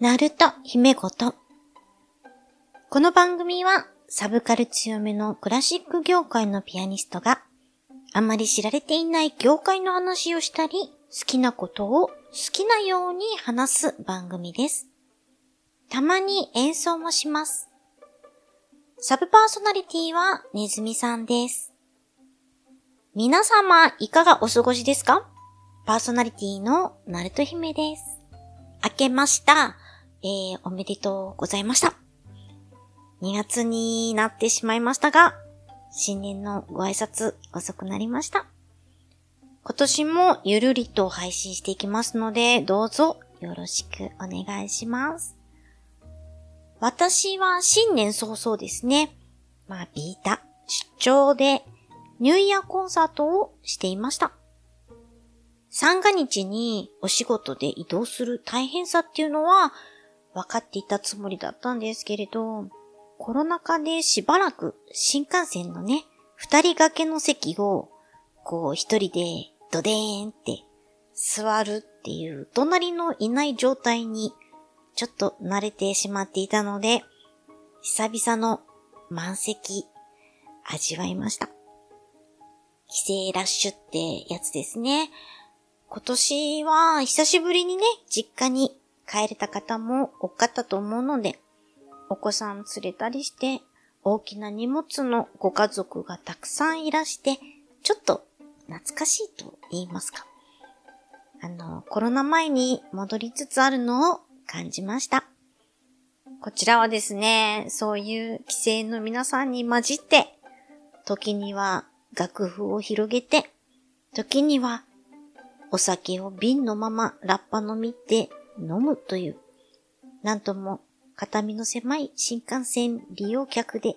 ナルト姫ごと。この番組はサブカル強めのクラシック業界のピアニストがあまり知られていない業界の話をしたり、好きなことを好きなように話す番組です。たまに演奏もします。サブパーソナリティはネズミさんです。皆様いかがお過ごしですか？パーソナリティのナルト姫です。明けました。えー、おめでとうございました。2月になってしまいましたが、新年のご挨拶遅くなりました。今年もゆるりと配信していきますので、どうぞよろしくお願いします。私は新年早々ですね。まあ、ビータ、出張でニューイヤーコンサートをしていました。三が日にお仕事で移動する大変さっていうのは分かっていたつもりだったんですけれど、コロナ禍でしばらく新幹線のね、二人掛けの席を、こう一人でドデーンって座るっていう隣のいない状態にちょっと慣れてしまっていたので、久々の満席味わいました。帰省ラッシュってやつですね。今年は久しぶりにね、実家に帰れた方も多かったと思うので、お子さん連れたりして、大きな荷物のご家族がたくさんいらして、ちょっと懐かしいと言いますか。あの、コロナ前に戻りつつあるのを感じました。こちらはですね、そういう規制の皆さんに混じって、時には楽譜を広げて、時にはお酒を瓶のままラッパ飲みで飲むという、なんとも肩身の狭い新幹線利用客で、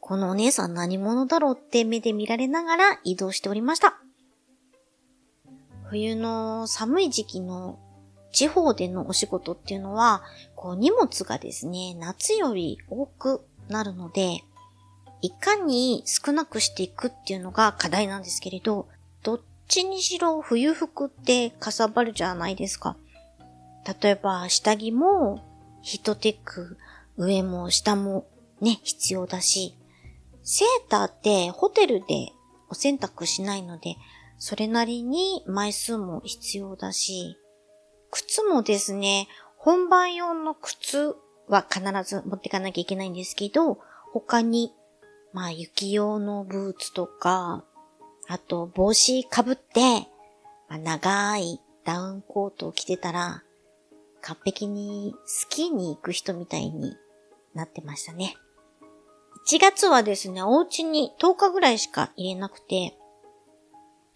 このお姉さん何者だろうって目で見られながら移動しておりました。冬の寒い時期の地方でのお仕事っていうのは、こう荷物がですね、夏より多くなるので、いかに少なくしていくっていうのが課題なんですけれど、どっちにしろ冬服ってかさばるじゃないですか。例えば下着もヒートテック、上も下もね、必要だし、セーターってホテルでお洗濯しないので、それなりに枚数も必要だし、靴もですね、本番用の靴は必ず持っていかなきゃいけないんですけど、他に、まあ雪用のブーツとか、あと帽子かぶって、まあ、長いダウンコートを着てたら、完璧にスキーに行く人みたいになってましたね。1月はですね、お家に10日ぐらいしか入れなくて、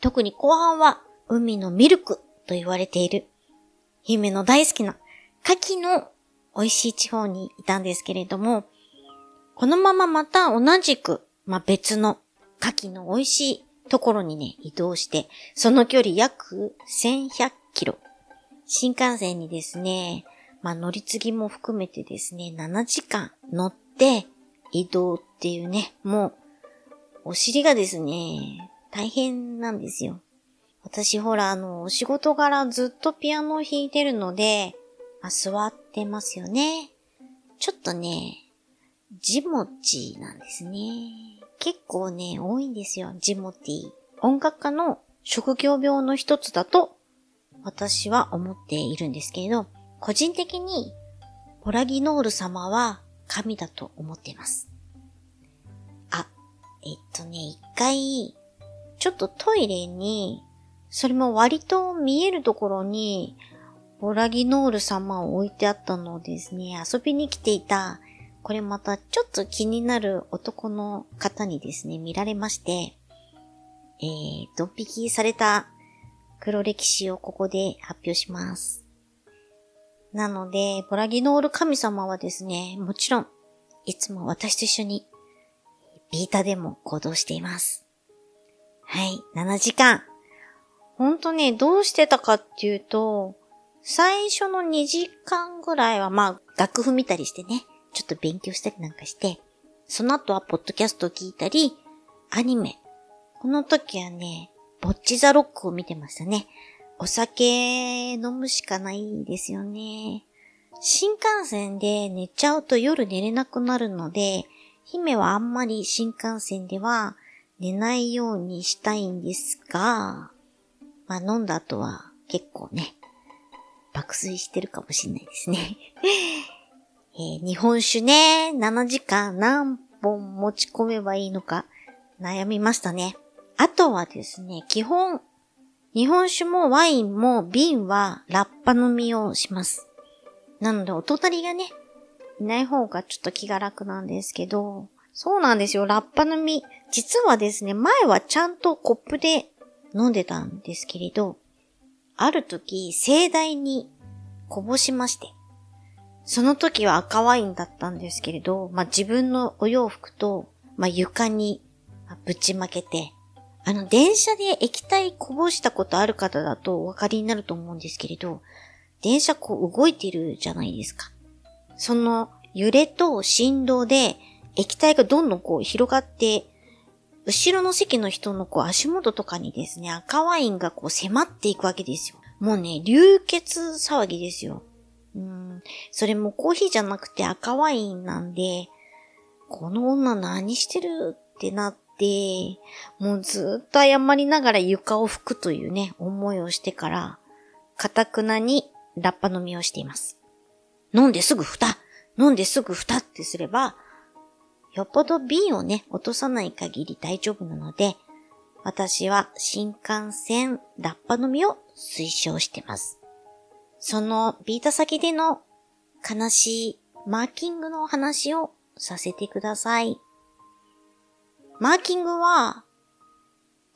特に後半は海のミルクと言われている、姫の大好きな牡蠣の美味しい地方にいたんですけれども、このまままた同じく、まあ、別の牡蠣の美味しいところにね、移動して、その距離約1100キロ新幹線にですね、まあ乗り継ぎも含めてですね、7時間乗って移動っていうね、もう、お尻がですね、大変なんですよ。私ほら、あの、お仕事柄ずっとピアノを弾いてるので、まあ、座ってますよね。ちょっとね、ジモチなんですね。結構ね、多いんですよ、ジモティ。音楽家の職業病の一つだと私は思っているんですけれど、個人的にポラギノール様は神だと思っています。あ、えっとね、一回、ちょっとトイレに、それも割と見えるところに、ポラギノール様を置いてあったのをですね、遊びに来ていた、これまたちょっと気になる男の方にですね、見られまして、えー、ドン引きされた黒歴史をここで発表します。なので、ボラギノール神様はですね、もちろん、いつも私と一緒に、ビータでも行動しています。はい、7時間。ほんとね、どうしてたかっていうと、最初の2時間ぐらいは、まあ、楽譜見たりしてね、ちょっと勉強したりなんかして、その後はポッドキャストを聞いたり、アニメ。この時はね、ボッチザロックを見てましたね。お酒飲むしかないですよね。新幹線で寝ちゃうと夜寝れなくなるので、姫はあんまり新幹線では寝ないようにしたいんですが、まあ飲んだ後は結構ね、爆睡してるかもしれないですね。えー、日本酒ね、7時間何本持ち込めばいいのか悩みましたね。あとはですね、基本、日本酒もワインも瓶はラッパ飲みをします。なので、お隣がね、いない方がちょっと気が楽なんですけど、そうなんですよ、ラッパ飲み。実はですね、前はちゃんとコップで飲んでたんですけれど、ある時、盛大にこぼしまして。その時は赤ワインだったんですけれど、まあ、自分のお洋服と、まあ、床にぶちまけて、あの、電車で液体こぼしたことある方だとお分かりになると思うんですけれど、電車こう動いてるじゃないですか。その揺れと振動で液体がどんどんこう広がって、後ろの席の人のこう足元とかにですね、赤ワインがこう迫っていくわけですよ。もうね、流血騒ぎですよ。うん。それもコーヒーじゃなくて赤ワインなんで、この女何してるってなってて、もうずっと謝りながら床を拭くというね、思いをしてから、かたくなにラッパ飲みをしています。飲んですぐ蓋飲んですぐ蓋ってすれば、よっぽど瓶をね、落とさない限り大丈夫なので、私は新幹線ラッパ飲みを推奨してます。そのビータ先での悲しいマーキングのお話をさせてください。マーキングは、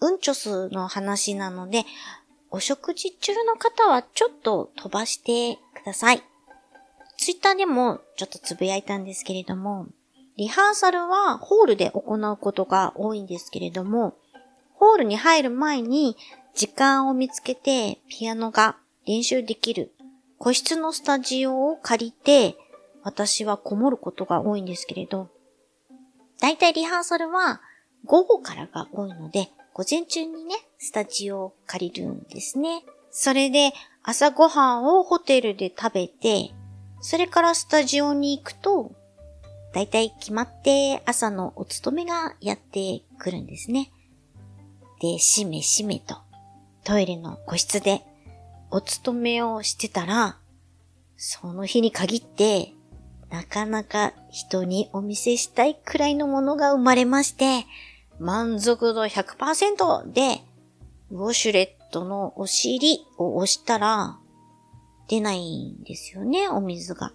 うんちょすの話なので、お食事中の方はちょっと飛ばしてください。ツイッターでもちょっとつぶやいたんですけれども、リハーサルはホールで行うことが多いんですけれども、ホールに入る前に時間を見つけてピアノが練習できる個室のスタジオを借りて私はこもることが多いんですけれど、だいたいリハーサルは午後からが多いので、午前中にね、スタジオを借りるんですね。それで朝ごはんをホテルで食べて、それからスタジオに行くと、だいたい決まって朝のお勤めがやってくるんですね。で、しめしめとトイレの個室でお勤めをしてたら、その日に限ってなかなか人にお見せしたいくらいのものが生まれまして、満足度100%で、ウォシュレットのお尻を押したら、出ないんですよね、お水が。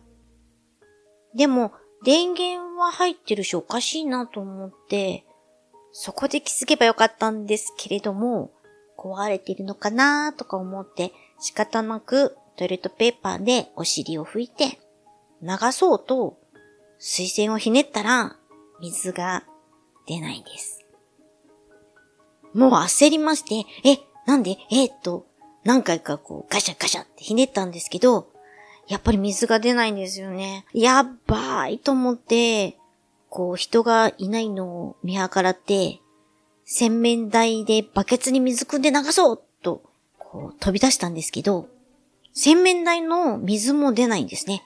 でも、電源は入ってるしおかしいなと思って、そこで気づけばよかったんですけれども、壊れてるのかなとか思って仕方なくトイレットペーパーでお尻を拭いて流そうと水栓をひねったら水が出ないんです。もう焦りまして、え、なんで？えー、っと、何回かこうガシャガシャってひねったんですけど、やっぱり水が出ないんですよね。やばいと思って、こう人がいないのを見計らって、洗面台でバケツに水汲んで流そうと、こう飛び出したんですけど、洗面台の水も出ないんですね。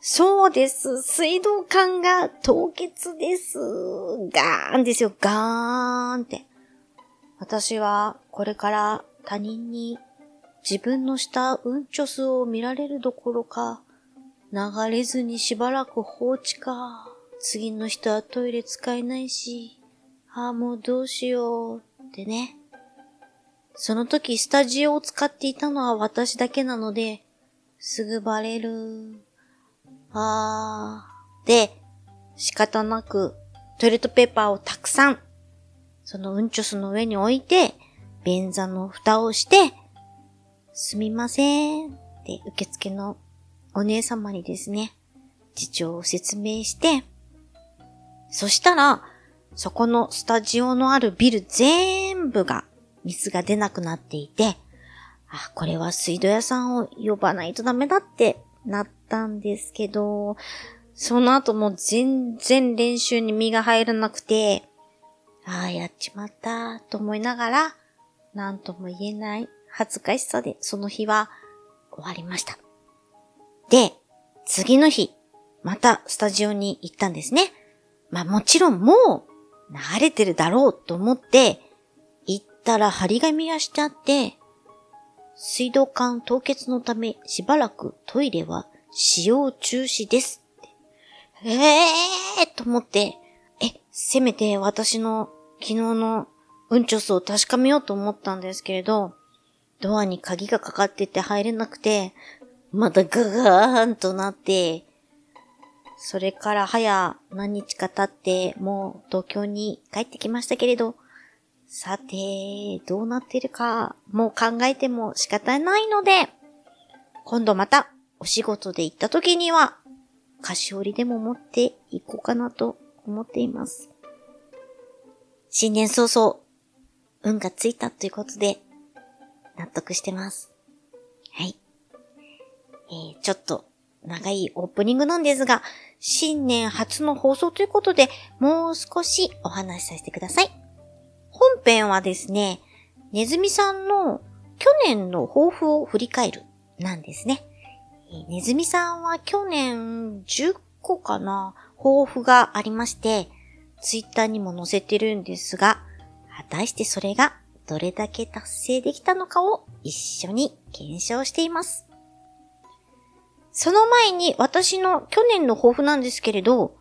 そうです。水道管が凍結です。ガーンですよ。ガーンって。私はこれから他人に自分のしたうんちょすを見られるどころか、流れずにしばらく放置か。次の人はトイレ使えないし、ああ、もうどうしようってね。その時スタジオを使っていたのは私だけなので、すぐバレる。ああ。で、仕方なくトイレットペーパーをたくさんそのうんちょすの上に置いて、便座の蓋をして、すみませんって受付のお姉様にですね、事情を説明して、そしたら、そこのスタジオのあるビル全部が水が出なくなっていて、あ、これは水道屋さんを呼ばないとダメだってなったんですけど、その後も全然練習に身が入らなくて、ああ、やっちまったと思いながら、なんとも言えない恥ずかしさでその日は終わりました。で、次の日、またスタジオに行ったんですね。まあもちろんもう流れてるだろうと思って、行ったら張り紙がしちゃって、水道管凍結のためしばらくトイレは使用中止です。ええーと思って、え、せめて私の昨日のうんちょすを確かめようと思ったんですけれど、ドアに鍵がかかってて入れなくて、またガガーンとなって、それから早何日か経ってもう東京に帰ってきましたけれど、さて、どうなってるか、もう考えても仕方ないので、今度またお仕事で行った時には、菓子折りでも持っていこうかなと思っています。新年早々、運がついたということで、納得してます。はい。えー、ちょっと長いオープニングなんですが、新年初の放送ということで、もう少しお話しさせてください。本編はですね、ネズミさんの去年の抱負を振り返るなんですね。ネズミさんは去年10個かな、抱負がありまして、ツイッターにも載せてるんですが、果たしてそれがどれだけ達成できたのかを一緒に検証しています。その前に私の去年の抱負なんですけれど、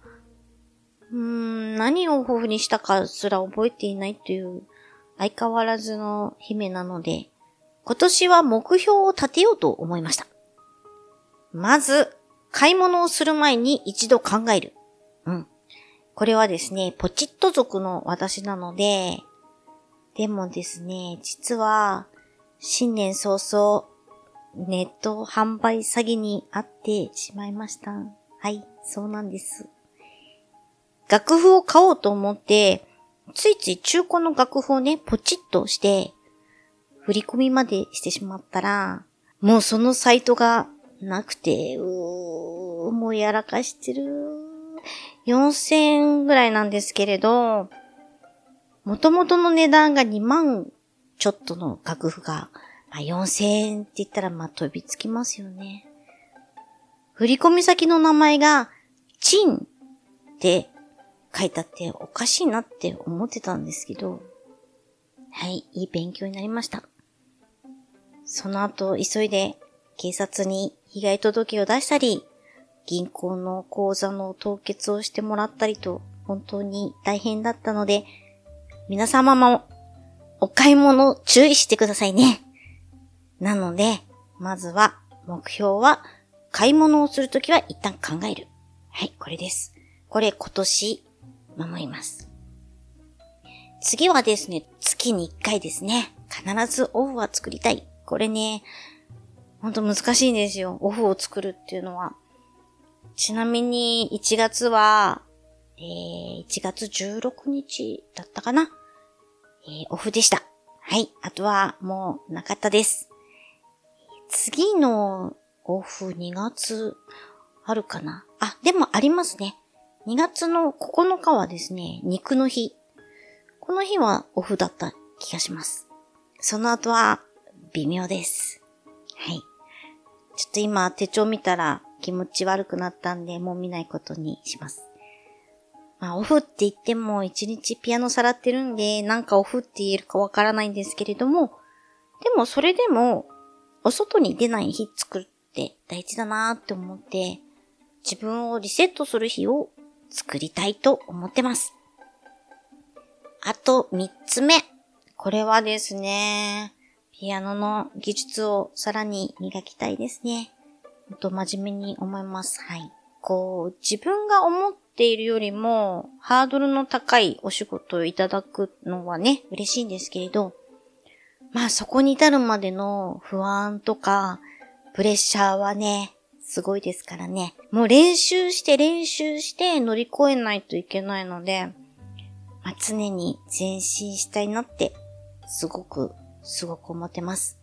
うーん、何を抱負にしたかすら覚えていないという相変わらずの姫なので、今年は目標を立てようと思いました。まず、買い物をする前に一度考える。これはですね、ポチッと族の私なので、でもですね、実は、新年早々、ネット販売詐欺にあってしまいました。はい、そうなんです。楽譜を買おうと思って、ついつい中古の楽譜をね、ポチッとして、振り込みまでしてしまったら、もうそのサイトがなくて、うー、もうやらかしてる。4000円ぐらいなんですけれど、元々の値段が2万ちょっとの楽譜が、まあ、4000円って言ったらまあ飛びつきますよね。振込先の名前が、チンって書いてあっておかしいなって思ってたんですけど、はい、いい勉強になりました。その後、急いで警察に被害届を出したり、銀行の口座の凍結をしてもらったりと、本当に大変だったので、皆様もお買い物注意してくださいね。なので、まずは目標は買い物をするときは一旦考える。はい、これです。これ今年守ります。次はですね、月に1回ですね。必ずオフは作りたい。これね、ほんと難しいんですよ。オフを作るっていうのは。ちなみに1月は、えー、1月16日だったかな。えー、オフでした。はい。あとはもうなかったです。次のオフ2月あるかなあ、でもありますね。2月の9日はですね、肉の日。この日はオフだった気がします。その後は微妙です。はい。ちょっと今手帳見たら気持ち悪くなったんで、もう見ないことにします。まあ、オフって言っても一日ピアノさらってるんで、なんかオフって言えるかわからないんですけれども、でもそれでも、お外に出ない日作るって大事だなーって思って、自分をリセットする日を作りたいと思ってます。あと三つ目。これはですね、ピアノの技術をさらに磨きたいですね。と真面目に思います。はい。こう、自分が思っているよりも、ハードルの高いお仕事をいただくのはね、嬉しいんですけれど、まあそこに至るまでの不安とか、プレッシャーはね、すごいですからね。もう練習して練習して乗り越えないといけないので、まあ、常に前進したいなって、すごく、すごく思ってます。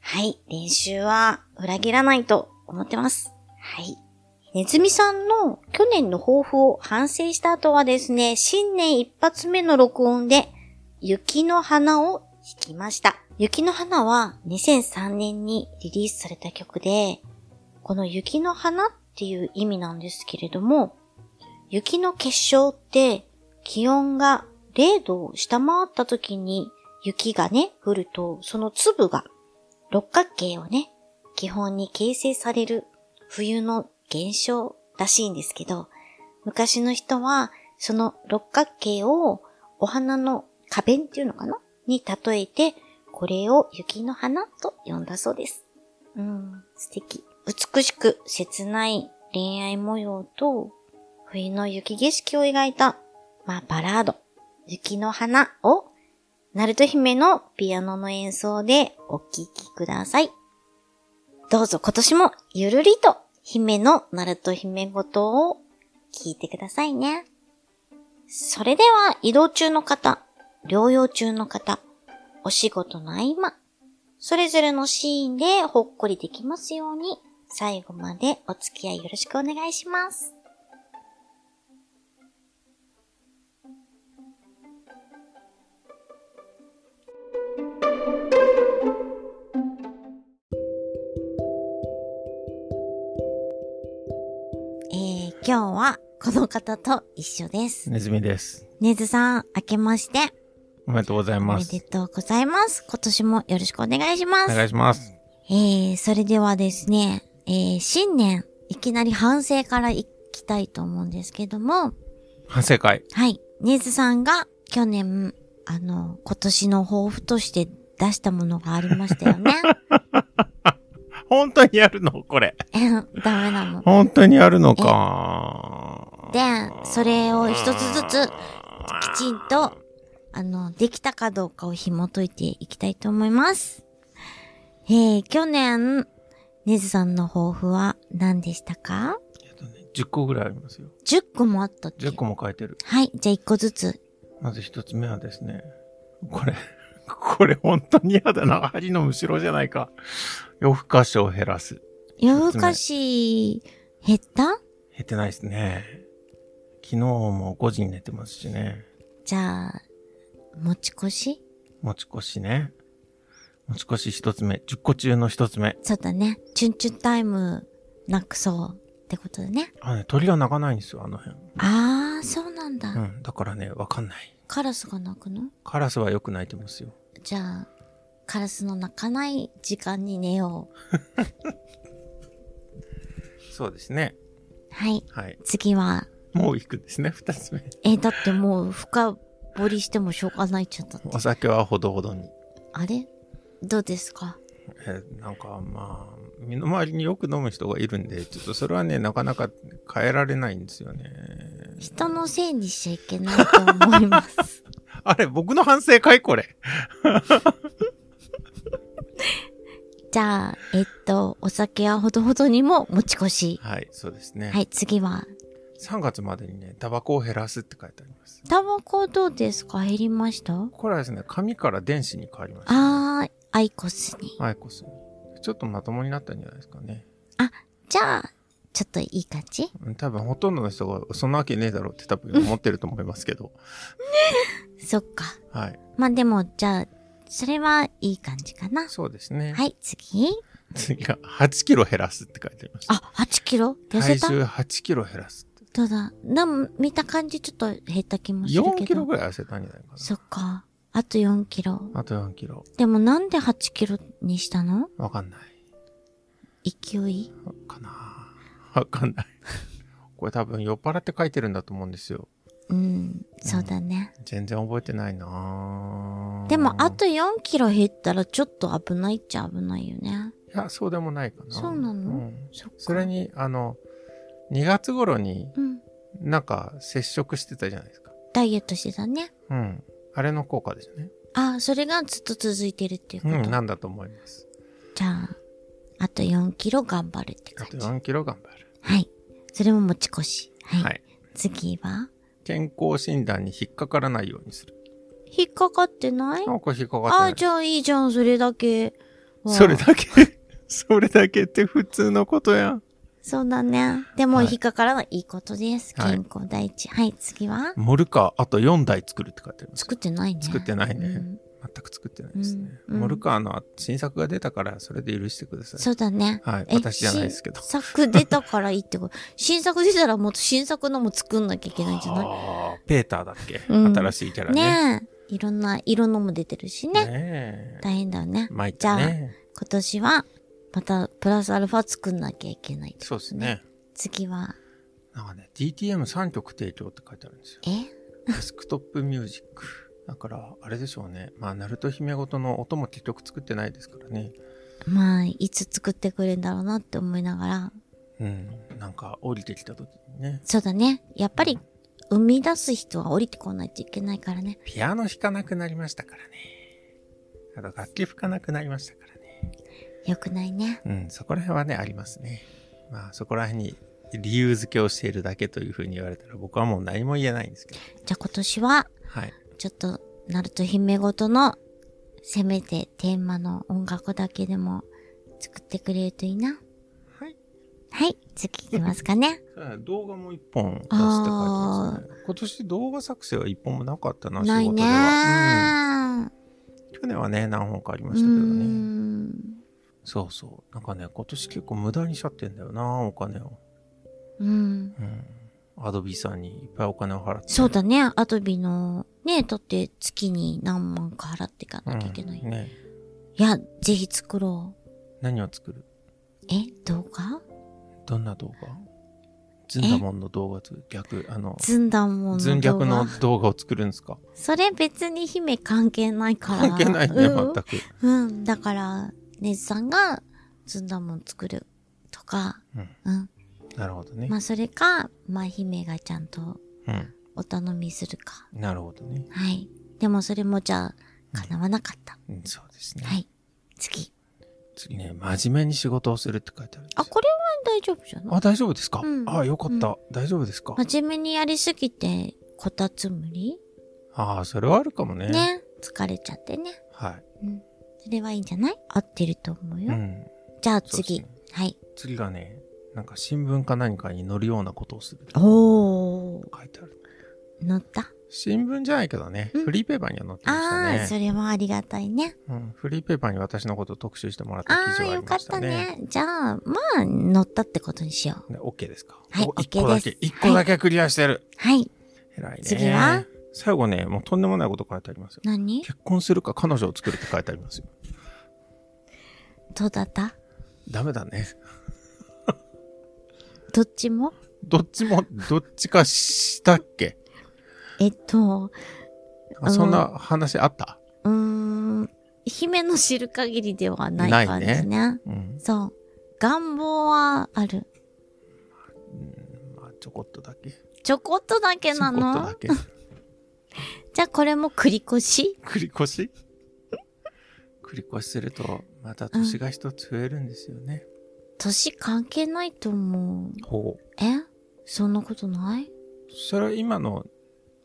はい。練習は裏切らないと思ってます。はい。ネズミさんの去年の抱負を反省した後はですね、新年一発目の録音で、雪の花を弾きました。雪の花は2003年にリリースされた曲で、この雪の花っっていう意味なんですけれども、雪の結晶って気温が0度を下回った時に雪がね、降ると、その粒が六角形をね、基本に形成される冬の現象らしいんですけど、昔の人はその六角形をお花の花弁っていうのかな？に例えて、これを雪の花と呼んだそうです。うん、素敵。美しく切ない恋愛模様と、冬の雪景色を描いた、まあ、バラード、雪の花を、ナルト姫のピアノの演奏でお聴きください。どうぞ今年もゆるりと姫のナルト姫ごとを聞いてくださいね。それでは移動中の方、療養中の方、お仕事の合間、それぞれのシーンでほっこりできますように、最後までお付き合いよろしくお願いします。今日はこの方と一緒です。ねずみです。ねずさん、明けまして。おめでとうございます。おめでとうございます。今年もよろしくお願いします。お願いします。えー、それではですね、えー、新年、いきなり反省からいきたいと思うんですけども。反省会はい。ねずさんが去年、あの、今年の抱負として出したものがありましたよね。本当にやるの？これ。ダメなの。本当にやるのか。で、それを一つずつ、きちんとあの、できたかどうかを紐解いていきたいと思います。えー、去年、ねずさんの抱負は何でしたか？えっとね、10個ぐらいありますよ。10個もあったっけ ?10 個も書いてる。はい、じゃあ1個ずつ。まず1つ目はですね、これ、これ本当に嫌だな。針のむしろじゃないか。夜更かしを減らす。夜更かし、減った？減ってないですね。昨日も5時に寝てますしね。じゃあ、持ち越し？持ち越しね。持ち越し一つ目。10個中の一つ目。そうだね。チュンチュンタイムなくそうってことだね。あね、鳥が鳴かないんですよ、あの辺。ああ、そうなんだ。うん。だからね、わかんない。カラスが鳴くの？カラスはよく鳴いてますよ。じゃあ、カラスの鳴かない時間に寝よう。そうですね。はい。はい。次は？もう行くんですね、二つ目。えだってもう深掘りしてもしょうがないっちゃったお酒はほどほどに。あれ？どうですか？えなんかまあ、身の回りによく飲む人がいるんで、ちょっとそれはね、なかなか変えられないんですよね。人のせいにしちゃいけないと思います。あれ、僕の反省かい？これ。じゃあ、えっと、お酒はほどほどにも持ち越し。はい、そうですね。はい、次は。3月までにね、タバコを減らすって書いてあります。タバコどうですか？減りました？これはですね、紙から電子に変わりました、ね。あー、アイコスに。アイコスに。ちょっとまともになったんじゃないですかね。あ、じゃあ、ちょっといい感じ？多分ほとんどの人がそんなわけねえだろうって多分思ってると思いますけど。そっか。はい。まあでも、じゃあ、それはいい感じかな。そうですね。はい、次。次が8キロ減らすって書いてありました。あ、8キロ？体重8キロ減らす。ただ、でも見た感じちょっと減った気もするけど。4キロぐらい痩せたんじゃないかな。そっか。あと4キロ。あと4キロ。でもなんで8キロにしたの？わかんない。勢い？かなわかんない。これ多分酔っ払って書いてるんだと思うんですよ。うん、そうだね。うん、全然覚えてないなでも、あと4キロ減ったらちょっと危ないっちゃ危ないよね。いや、そうでもないかな。そうなの、うん、そそれに、あの、2月頃に、なんか接触してたじゃないですか。ダイエットしてたね。うん。あれの効果ですね。ああ、それがずっと続いてるっていうこと？うん、なんだと思います。じゃあ、あと4キロ頑張るって感じ。あと4キロ頑張る。はい。それも持ち越し。はい。はい、次は？健康診断に引っかからないようにする。引っかかってない？なんか引っかかってない。ああ、じゃあいいじゃん、それだけ。それだけ？それだけって普通のことやん。そうだね。でも、引っかからないいいことです。健康第一。はい、次は？モルカー、あと4台作るって書いてある。作ってないね。作ってないね。全く作ってないですね。うんうんモルカーの新作が出たから、それで許してください。そうだね。はい。え私じゃないですけど。新作出たからいいってこと？新作出たらもっと新作のも作んなきゃいけないんじゃない？あーペーターだっけ、うん新しいキャラね。ねえ。いろんな色のも出てるしね。ねえ。大変だよね。参ったね。今年は、またプラスアルファ作んなきゃいけない、そうですね。次は、なんかね、DTM3 曲提供って書いてあるんですよ。え？デスクトップミュージック。だから、あれでしょうね。まあ、ナルト姫ごとの音も結局作ってないですからね。まあ、いつ作ってくれるんだろうなって思いながら。うん。なんか、降りてきた時にね。そうだね。やっぱり、生み出す人は降りてこないといけないからね。ピアノ弾かなくなりましたからね。あと、楽器吹かなくなりましたからね。よくないね。うん、そこら辺はね、ありますね。まあ、そこら辺に理由付けをしているだけというふうに言われたら、僕はもう何も言えないんですけど。じゃあ今年は、はい。ちょっと、ナルト姫ごとの、せめてテーマの音楽だけでも作ってくれるといいな。はい。はい、次行きますかね。動画も一本出すって書いてますね。今年動画作成は一本もなかったな、仕ないね事では。うん。去年はね、何本かありまうしたけどーね。ん。そうそう。なんかね、今年結構無駄にしちゃってんだよな、お金を。うん。うん。アドビさんにいっぱいお金を払って。そうだね。アドビの、ね、だって月に何万か払っていかなきゃいけない。うんね。いや、ぜひ作ろう。何を作る？え、動画？どんな動画？ズンダモンの動画と逆、あの、ずんだもんの動画？ズン逆の動画を作るんですか？それ別に姫関係ないから。関係ないね、うん全く。うん。だから、ネズさんがずんだもん作るとか、うん。うん。なるほどねま。あ、それか、まあ、姫がちゃんとうん。お頼みするか。なるほどね。はい。でもそれもじゃあ、叶わなかった。うん、そうですね。はい。次。次ね、真面目に仕事をするって書いてあるんですよあ、これは大丈夫じゃない？あ、大丈夫ですか、うんあ、よかった、う大丈夫ですか、真面目にやりすぎて、こたつむりああ、それはあるかもね。ね。疲れちゃってね。はい。うん。それはいいんじゃない？合ってると思うよ。うん。じゃあそう次。ですねはい。次がね、なんか新聞か何かに載るようなことをする。おー。書いてある。乗った？新聞じゃないけどね、うんフリーペーパーには載ってましたああー、そね。れはありがたいね。うん、フリーペーパーに私のことを特集してもらった記ああ、事がありよかっましたね。たね。じゃあ、まあ、乗ったってことにしよう。ね OK ですか？はいお OK 一個だけです、一個だけクリアしてる。はい。偉いね。次は？最後ね、もうとんでもないこと書いてありますよ。何？結婚するか彼女を作るって書いてありますよ。どうだった？ダメだね。どっちも？どっちも、どっちかしたっけ？えっと、あそんな話あった？うーん、姫の知る限りではない感じね。ないうん。そう。願望はある。まあ、ちょこっとだけ。ちょこっとだけなちょこっとのだけ。じゃあこれも繰り越し？繰り越し？繰り越しすると、また年が一つ増えるんですよね。年関係ないと思う。ほう。え？そんなことない？それは今の、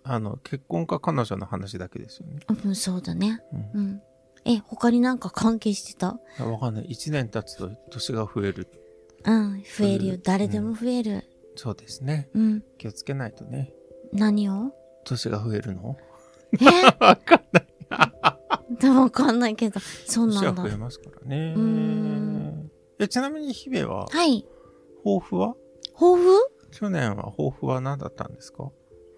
あの、結婚か彼女の話だけですよね。うん、そうだね。うんうん。え、他になんか関係してた？いやわかんない。一年経つと年が増える。うん、増えるよう。ん誰でも増える。そうですね。うん。気をつけないとね。何を？年が増えるの？え？わかんない。でもわかんないけど、そう年なんだ。は増えますからねうーん。え、ちなみに姫は、はい。抱負は？抱負？去年は抱負は何だったんですか？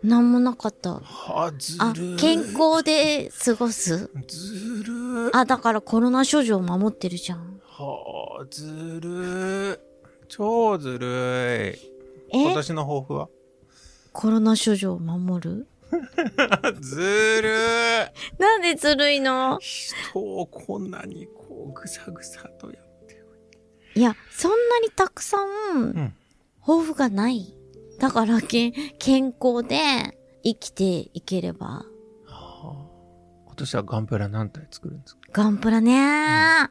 なんもなかった。はずある、健康で過ごす？ずるあ、だからコロナ症状守ってるじゃん。はずる超ずるい。今え年の抱負は？コロナ症状を守る？ずるい。なんでずるいの？人をこんなにこうぐさぐさとやいや、そんなにたくさん、ん抱負がない。だからけ、健康で生きていければ。はあ今年はガンプラ何体作るんですか？ガンプラね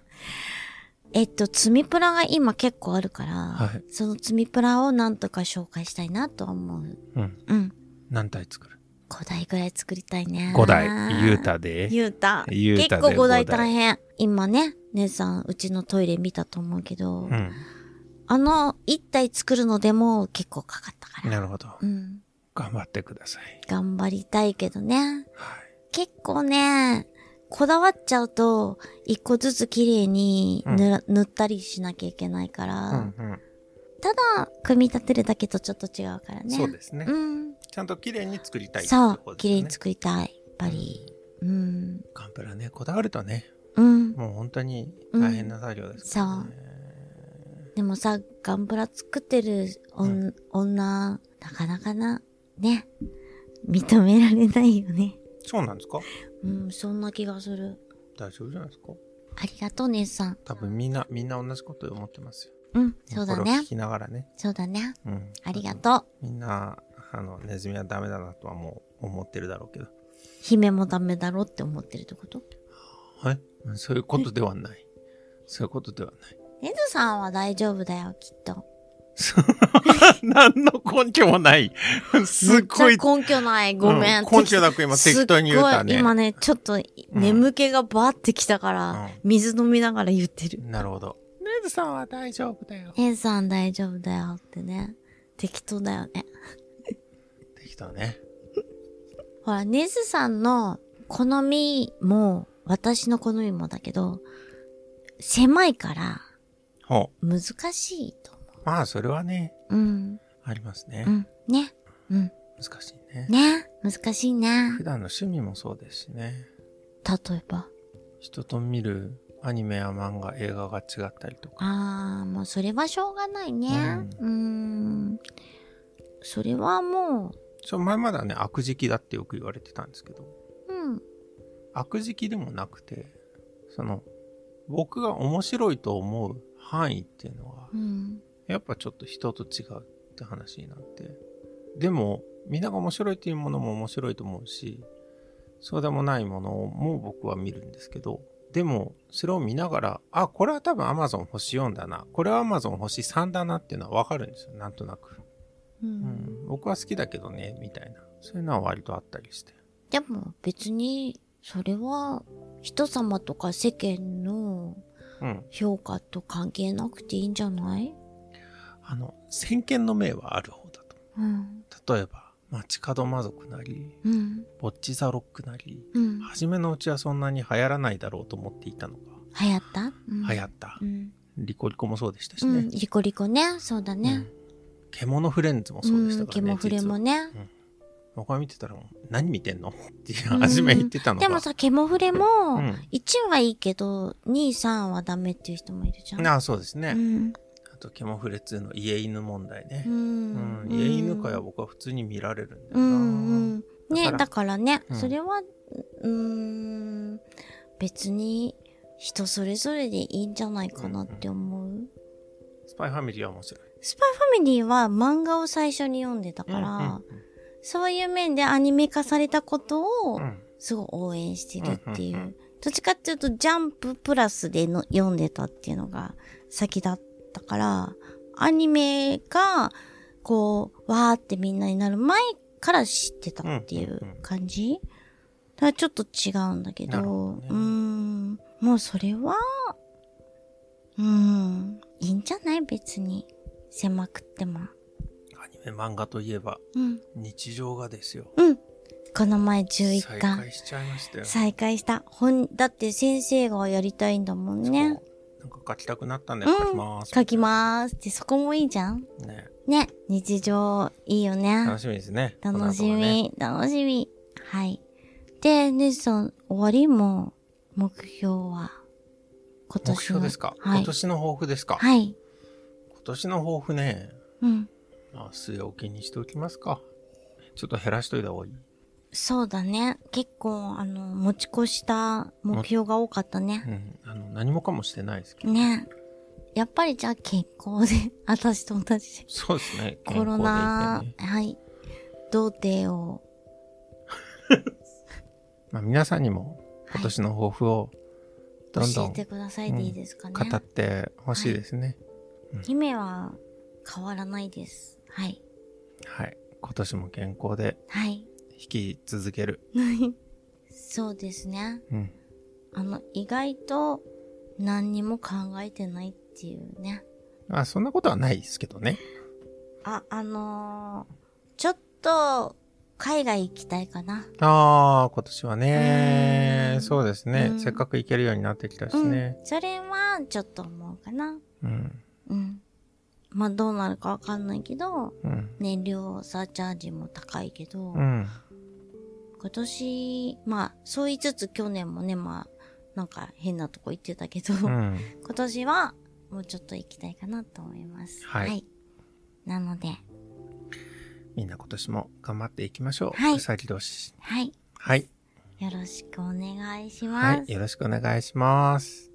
えっと、積みプラが今結構あるから、はいその積みプラをなんとか紹介したいなとは思う。うん。うん。何体作る？5台ぐらい作りたいね。?5 台。ゆう。たで。ゆうた。ゆうたで結構5台五台大変。今ね、姉さん、うちのトイレ見たと思うけど、うん。あの1体作るのでも結構かかったから。なるほど。うん。頑張ってください。頑張りたいけどね。はい。結構ね、こだわっちゃうと、一個ずつ綺麗に塗ら、塗ったりしなきゃいけないから、うんうん。ただ、組み立てるだけとちょっと違うからね。そうですね。うん。ちゃんと綺麗に作りたいってそう綺麗に作りたい。やっぱり。うん。ガンプラね、こだわるとね、うん。もう本当に大変な作業ですからね。でもさ、ガンプラ作ってるおん、女、なかなかな、ね。認められないよね。そうなんですか？うん、そんな気がする。大丈夫じゃないですか？ありがとう、姉さん。多分みんな、みんな同じこと思ってますよ。うん、そうだねこれを聞。きながらね。そうだね。うん。ありがとう。みんな、あの、ネズミはダメだなとはもう思ってるだろうけど。姫もダメだろって思ってるってこと？はいそういうことではない。そういうことではない。ネズさんは大丈夫だよ、きっと。何の根拠もない。すっごい。根拠ない。ごめん。うん根拠なく今適当に言うたねすっごい今ね、ちょっと眠気がバーってきたから、うん水飲みながら言ってる。なるほど。ネズさんは大丈夫だよ。ネズさん大丈夫だよってね。適当だよね。適当ね。ほら、ネズさんの好みも、私の好みもだけど、狭いからほ難しいと思う。まあ、それはね、う。うん。ありますねう。ん。ね。うん。難しいね。ね。難しいね。普段の趣味もそうですしね。例えば？人と見るアニメや漫画、映画が違ったりとか。あー、もうそれはしょうがないね。うーん。それはもそう、前まではね、悪時期だってよく言われてたんですけど、う、うん。悪時期でもなくて、その、僕が面白いと思う範囲っていうのは、うん。やっぱちょっと人と違うって話になって。でも、みんなが面白いっていうものも面白いと思うし、そうでもないものも僕は見るんですけど、でも、それを見ながら、あ、これは多分 Amazon 星4だな。これは Amazon 星3だなっていうのはわかるんですよ。なんとなく。う。うんん。僕は好きだけどね、みたいな。そういうのは割とあったりして。でも別に、それは人様とか世間のうん。評価と関係なくていいんじゃない？あの、先見の明はある方だと。うん。例えば、街角魔族なり、うん。ボッチザロックなり、うん。初めのうちはそんなに流行らないだろうと思っていたのが、流行った、うん、流行ったう。ん。リコリコもそうでしたしね。うん。リコリコね。そうだね。うん獣フレンズもうそうでしたん。からね。ケモフレもね。僕が見てたら、何見てんの？って初め言ってたのが。でもさ、ケモフレも、うん1はいいけど、2、3はダメっていう人もいるじゃん。ああ、そうですね。うん。あと、ケモフレ2の家犬問題ねう。。うんん。家犬会は僕は普通に見られるんだよな。うんうん。ね、だからね、うんそれは、うーん、別に人それぞれでいいんじゃないかなって思う。スパイファミリーは面白い。スパイファミリーは漫画を最初に読んでたから、うんそういう面でアニメ化されたことをうん。うんすごい応援してるっていう。うんうんうん。どっちかっていうとジャンププラスでの読んでたっていうのが先だったから、アニメがこう、わーってみんなになる前から知ってたっていう感じ、だからちょっと違うんだけど、どね。うーん、もうそれは、うーん、いいんじゃない？別に。狭くっても。アニメ漫画といえば、うん。日常がですよ。うん。この前11再巻開しちゃいましたよ。再開した。本、だって先生がやりたいんだもんね。なんか書きたくなったんで書きます。書きまーすって、そこもいいじゃんね。ね。日常、いいよね楽。しみですね。楽しこの後がね。み、楽しみ。はい。で、ネジさん、終わりも、目標は、今年の？目標ですか、はい。今年の抱負ですか、はい。今年の抱負ね、うん。まあ、据え置きにしておきますか。ちょっと減らしといた方がいい。そうだね。結構、あの、持ち越した目標が多かったね。うん。あの、何もかもしてないですけど。ね。やっぱりじゃあ健康で、私と同じで。そうですね。コロナ、ねはい。童貞を、まあ、皆さんにも今年の抱負をどんどん教えてくださいでいいですかね。語ってほしいですね。姫は変わらないです。はい。はい。今年も健康ではい。引き続ける。そうですね。うん。あの、意外と何にも考えてないっていうね。まあ、そんなことはないですけどね。あ、あのーちょっと海外行きたいかな。ああ、今年はねう。んそうですね、うんせっかく行けるようになってきたしね。うん。それは、ちょっと思うかな。うん。うん。まあ、どうなるかわかんないけど、うん。燃料サーチャージも高いけど、うん。今年、まあ、そう言いつつ去年もね、まあ、なんか変なとこ行ってたけど、うん。今年はもうちょっと行きたいかなと思います。はいなので、みんな今年も頑張っていきましょう。はいうさぎ年。はい。はい。よろしくお願いします。はい。よろしくお願いします。